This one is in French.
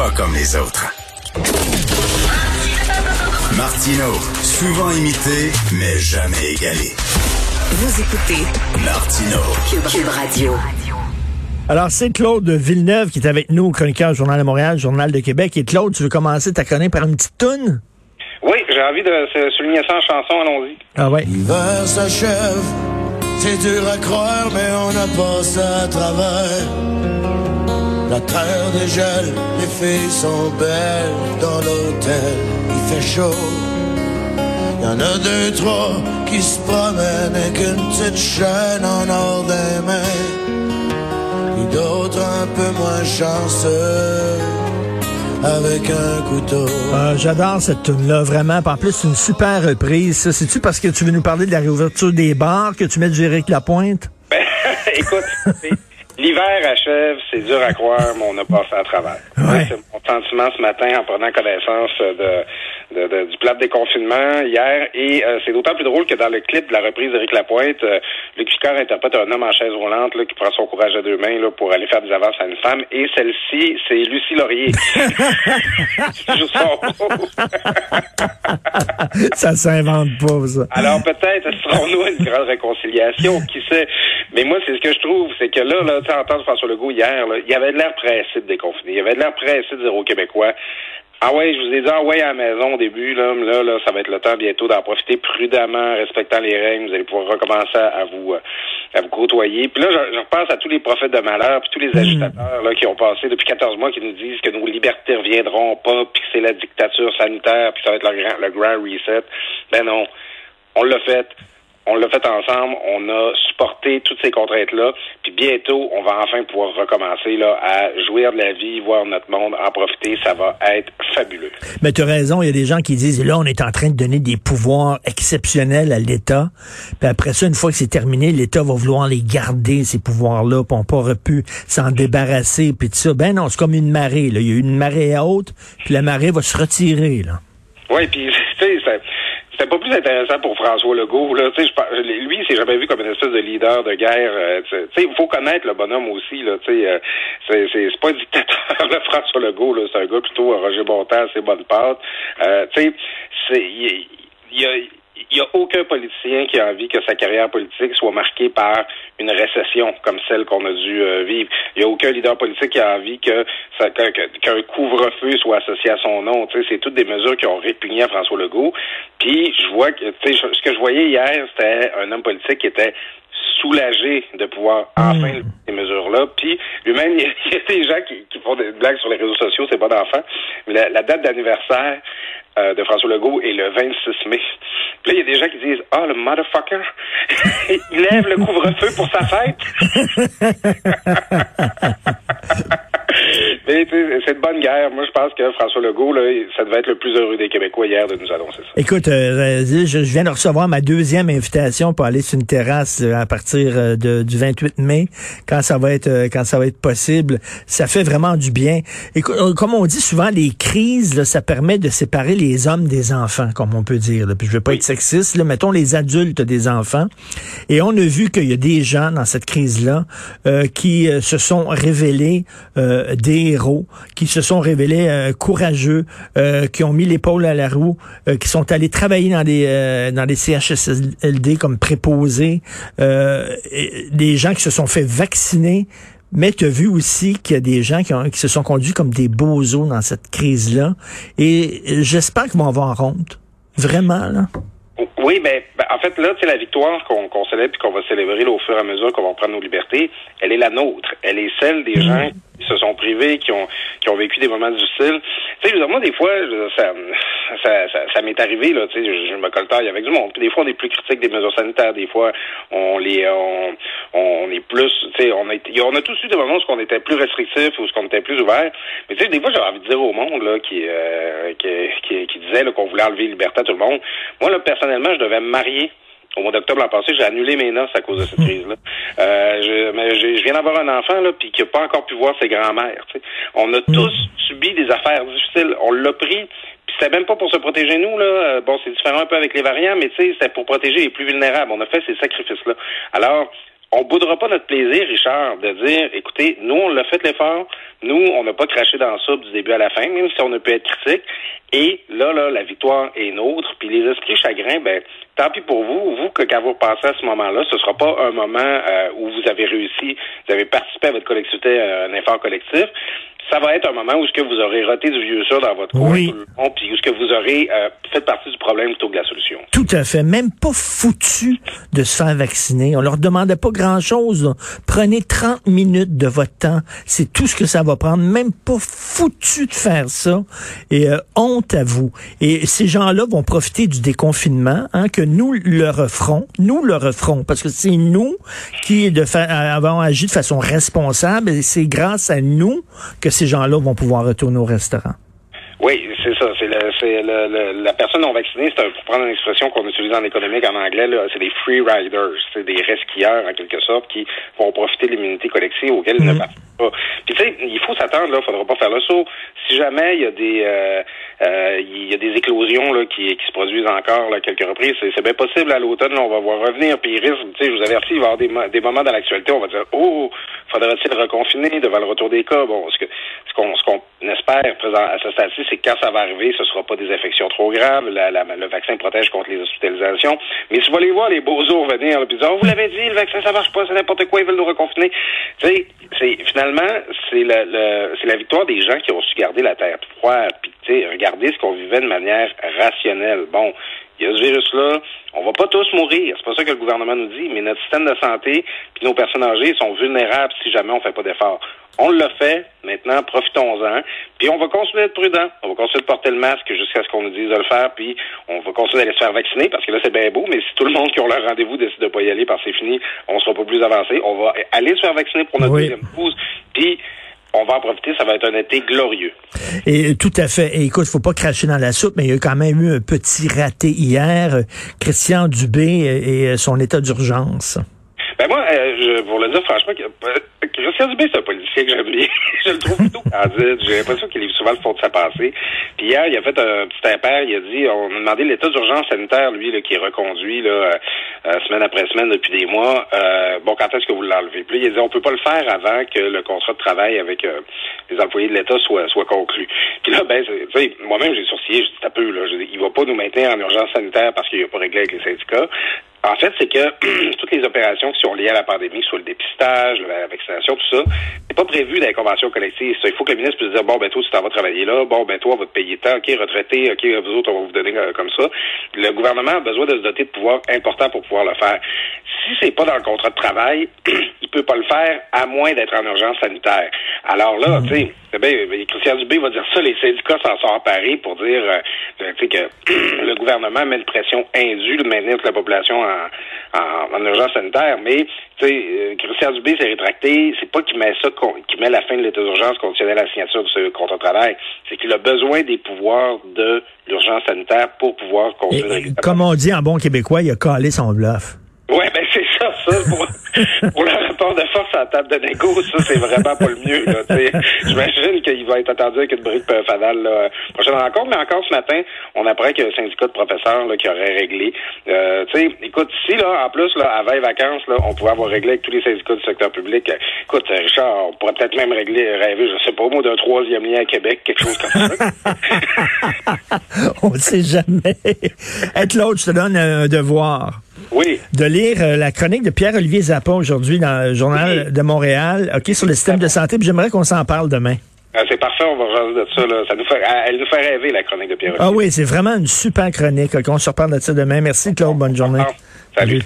pas comme les autres. Martino, souvent imité, mais jamais égalé. Vous écoutez Martino. Cube, Radio. Alors, c'est Claude Villeneuve qui est avec nous, chroniqueur Journal de Montréal, Journal de Québec. Et Claude, tu veux commencer ta chronique par une petite toune? Oui, j'ai envie de souligner ça en chanson, allons-y. Ah ouais. L'hiver s'achève, c'est dur à croire, mais on a passé à travers. La terre dégèle, les filles sont belles dans l'hôtel, il fait chaud. Y en a deux, trois qui se promènent avec une petite chaîne en or des mains. Et d'autres un peu moins chanceux avec un couteau. Ah, J'adore cette tune-là, vraiment. En plus, c'est une super reprise. ça. C'est-tu parce que tu veux nous parler de la réouverture des bars que tu mets du Éric Lapointe? Ben, écoute, l'hiver achève, c'est dur à croire, mais on a passé à travers. Ouais. C'est mon sentiment ce matin en prenant connaissance de, de- de- du plat de déconfinement hier. Et euh, c'est d'autant plus drôle que dans le clip de la reprise d'Éric Lapointe, euh, Luc Picard interprète un homme en chaise roulante là, qui prend son courage à deux mains là, pour aller faire des avances à une femme. Et celle-ci, c'est Lucie Laurier. ça s'invente pas, ça. Alors peut-être serons-nous à une grande réconciliation, qui sait? Mais moi, c'est ce que je trouve, c'est que là, là, sais, entendre François Legault hier, là, il avait de l'air pressé de déconfiner. Il avait de l'air pressé de dire aux Québécois. Ah ouais, je vous ai dit, ah ouais, à la maison au début, là, mais là, là, ça va être le temps bientôt d'en profiter prudemment, respectant les règles. Vous allez pouvoir recommencer à vous, euh, à vous côtoyer. Puis là, je, je repense à tous les prophètes de malheur, puis tous les agitateurs là, qui ont passé depuis 14 mois, qui nous disent que nos libertés reviendront pas, puis que c'est la dictature sanitaire, puis que ça va être le grand, le grand reset. Ben non, on l'a fait. On l'a fait ensemble, on a supporté toutes ces contraintes-là, puis bientôt, on va enfin pouvoir recommencer là, à jouir de la vie, voir notre monde, en profiter, ça va être fabuleux. Mais tu as raison, il y a des gens qui disent, là, on est en train de donner des pouvoirs exceptionnels à l'État. Puis après ça, une fois que c'est terminé, l'État va vouloir les garder, ces pouvoirs-là, puis on pourra plus s'en débarrasser, puis tout ça. Ben non, c'est comme une marée. Là. Il y a une marée haute, puis la marée va se retirer. Là. Oui, puis tu sais, c'était pas plus intéressant pour François Legault. Là. Je lui, il s'est jamais vu comme une espèce de leader de guerre. euh, il faut connaître le bonhomme aussi. Là, euh, c'est, c'est, c'est pas un dictateur, là, François Legault. Là, c'est un gars plutôt euh, Roger Bontemps, ses bonnes pattes. Euh, c'est, il il y a il n'y a aucun politicien qui a envie que sa carrière politique soit marquée par une récession comme celle qu'on a dû euh, vivre. Il n'y a aucun leader politique qui a envie que qu'un couvre-feu soit associé à son nom. C'est toutes des mesures qui ont répugné à François Legault. Puis je vois que ce que je voyais hier, c'était un homme politique qui était soulagé de pouvoir enfin lever ces mesures-là. Puis lui-même, il y, a, il y a des gens qui, qui font des blagues sur les réseaux sociaux, c'est bon enfant. Mais la, la date d'anniversaire euh, de François Legault est le 26 mai. Puis là, il y a des gens qui disent Ah, le motherfucker, il lève le couvre-feu pour sa fête. C'est de bonne guerre. Moi, je pense que François Legault, là, ça devait être le plus heureux des Québécois hier de nous annoncer ça. Écoute, euh, je, je viens de recevoir ma deuxième invitation pour aller sur une terrasse euh, à partir euh, de, du 28 mai, quand ça va être euh, quand ça va être possible. Ça fait vraiment du bien. Euh, comme on dit souvent, les crises, là, ça permet de séparer les hommes des enfants, comme on peut dire. là. Puis je veux pas être sexiste, là, mettons les adultes des enfants. Et on a vu qu'il y a des gens dans cette crise-là euh, qui euh, se sont révélés euh, des héros, qui se sont révélés euh, courageux, euh, qui ont mis l'épaule à la roue, euh, qui sont allés travailler dans des dans des CHSLD comme préposés, des gens qui se sont fait vacciner. Mais tu as vu aussi qu'il y a des gens qui, ont- qui se sont conduits comme des bozos dans cette crise-là. Et j'espère qu'ils vont avoir honte. Vraiment, là. Oui, ben, ben, en fait, là, c'est la victoire qu'on célèbre et qu'on va célébrer là, au fur et à mesure qu'on va prendre nos libertés. Elle est la nôtre. Elle est celle des gens qui se sont privés, qui ont qui ont vécu des moments difficiles. Tu sais, moi, des fois, ça, ça, ça, ça m'est arrivé, là, tu sais, je, je me coltaille avec du monde. Des fois, on est plus critique des mesures sanitaires. Des fois, on les, on, on est plus, tu sais, on a, on a tous eu des moments où on était plus restrictif ou où on était plus ouvert. Mais tu sais, des fois, j'ai envie de dire au monde, là, qui, euh, qui, qui, qui disait, qu'on voulait enlever la liberté à tout le monde. Moi, là, personnellement, je devais me marier au mois d'octobre l'an passé, j'ai annulé mes noces à cause de cette crise-là. Euh, je, mais je viens d'avoir un enfant là, puis qui n'a pas encore pu voir ses grands-mères. On a tous subi des affaires difficiles. On l'a pris. Puis c'était même pas pour se protéger nous là. Euh, Bon, c'est différent un peu avec les variants, mais tu sais, c'était pour protéger les plus vulnérables. On a fait ces sacrifices-là. Alors, on boudera pas notre plaisir, Richard, de dire, écoutez, nous, on l'a fait l'effort, nous, on n'a pas craché dans ça du début à la fin, même si on a pu être critique, et là, là, la victoire est nôtre, puis les esprits chagrins, ben, tant pis pour vous, vous, que quand vous repassez à ce moment-là, ce sera pas un moment euh, où vous avez réussi, vous avez participé à votre collectivité, à un effort collectif, ça va être un moment où ce que vous aurez roté du vieux ça dans votre coin, Oui. puis où ce que vous aurez euh, fait partie du problème plutôt que de la solution. Tout à fait. Même pas foutu de se faire vacciner. On leur demandait pas grand-chose. Prenez 30 minutes de votre temps. C'est tout ce que ça va prendre. Même pas foutu de faire ça. Et euh, honte à vous. Et ces gens-là vont profiter du déconfinement, hein, que nous leur offrons. Nous leur offrons. Parce que c'est nous qui de avons agi de façon responsable. Et c'est grâce à nous que ces gens-là vont pouvoir retourner au restaurant. Oui, c'est ça. C'est le- c'est le- le- la personne non vaccinée, c'est un- pour prendre une expression qu'on utilise en économique en anglais, là, c'est des free riders, c'est des resquilleurs en quelque sorte qui vont profiter de l'immunité collective auquel ils ne participent pas. Puis tu sais, il faut s'attendre là, faudra pas faire le saut. Si jamais il y a des euh, il y a des éclosions là qui, qui se produisent encore là, quelques reprises, c'est bien possible à l'automne, on va voir revenir. Puis il risque, je vous avertis, il va y avoir des, des moments dans l'actualité, on va dire oh, faudra-t-il reconfiner devant le retour des cas? Bon, ce ce qu'on espère présent à ce stade-ci, c'est que quand ça va arriver, ce sera pas des infections trop graves. La- la- le vaccin protège contre les hospitalisations. Mais si vous allez voir les beaux jours venir, là, puis dire, oh, vous l'avez dit, le vaccin ça marche pas, c'est n'importe quoi, ils veulent nous reconfiner. Tu sais, finalement c'est la, la victoire des gens qui ont su garder la terre froide, puis tu sais, regarder ce qu'on vivait de manière rationnelle. Bon. Il y a ce virus-là, on va pas tous mourir, c'est pas ça que le gouvernement nous dit, mais notre système de santé puis nos personnes âgées sont vulnérables si jamais on fait pas d'efforts. On l'a fait, maintenant profitons-en, puis on va continuer d'être prudent. On va continuer de porter le masque jusqu'à ce qu'on nous dise de le faire, puis on va continuer d'aller se faire vacciner parce que là c'est bien beau, mais si tout le monde qui ont leur rendez-vous décide de pas y aller parce que c'est fini, on sera pas plus avancé. On va aller se faire vacciner pour notre Oui. deuxième dose, puis on va en profiter, ça va être un été glorieux. Et tout à fait. Et écoute, faut pas cracher dans la soupe, mais il y a quand même eu un petit raté hier. Christian Dubé et son état d'urgence. Moi, euh, je, pour le dire franchement, euh, Christian Dubé, c'est un politicien que j'aime bien. je le trouve plutôt candide. J'ai l'impression qu'il livre souvent le fond de sa pensée. Puis hier, il a fait un petit impair. Il a dit, on a demandé l'état d'urgence sanitaire, lui, là, qui est reconduit là, euh, semaine après semaine depuis des mois. Bon, quand est-ce que vous l'enlevez? Puis il a dit, on peut pas le faire avant que le contrat de travail avec les employés de l'État soit, soit conclu. Puis là, ben, moi-même, j'ai sourcillé, je dis, un peu, là, je il va pas nous maintenir en urgence sanitaire parce qu'il a pas réglé avec les syndicats. En fait, c'est que toutes les opérations qui sont liées à la pandémie, soit le dépistage, la vaccination, tout ça, c'est pas prévu dans les conventions collectives. Ça, il faut que le ministre puisse dire, bon, ben toi, tu t'en vas travailler là, bon, ben toi, on va te payer tant, ok, retraité, ok, vous autres, on va vous donner euh, comme ça. Le gouvernement a besoin de se doter de pouvoirs importants pour pouvoir le faire. Si c'est pas dans le contrat de travail, il peut pas le faire à moins d'être en urgence sanitaire. Alors là, tu sais, eh Christian Dubé va dire ça, les syndicats s'en sont emparés pour dire euh, euh, tu sais, que le gouvernement met une pression indue de maintenir toute la population en, en, en urgence sanitaire. Mais tu sais, euh, Christian Dubé s'est rétracté. C'est pas qu'il met ça, qu'il met la fin de l'état d'urgence conditionnelle à la signature de ce contrat de travail. C'est qu'il a besoin des pouvoirs de l'urgence sanitaire pour pouvoir Et, et la comme on dit en bon québécois, il a calé son bluff. Ouais, ben c'est ça, ça pour, pour le rapport de force à la table de négo, ça c'est vraiment pas le mieux. Là. J'imagine qu'il va être attendu avec une brique fanale là, prochaine rencontre, mais encore ce matin, on apprend qu'il y a un syndicat de professeurs là, qui aurait réglé. Euh, écoute, si là, en plus, là, avant les vacances, là, on pouvait avoir réglé avec tous les syndicats du secteur public. écoute, Richard, on pourrait peut-être même régler, rêver, je sais pas, moi, d'un troisième lien à Québec, quelque chose comme ça. on ne sait jamais. Être l'autre, je te donne un devoir. Oui. De lire euh, la chronique de Pierre-Olivier Zappa aujourd'hui dans le journal Oui. de Montréal, OK, sur le système de santé, puis j'aimerais qu'on s'en parle demain. Euh, c'est parfait, on va rejaser de ça. Là. ça nous fait, elle nous fait rêver, la chronique de Pierre. Ah oui, c'est vraiment une super chronique. OK, on se reparle de ça demain. Merci, Claude. Bonne journée. Salut.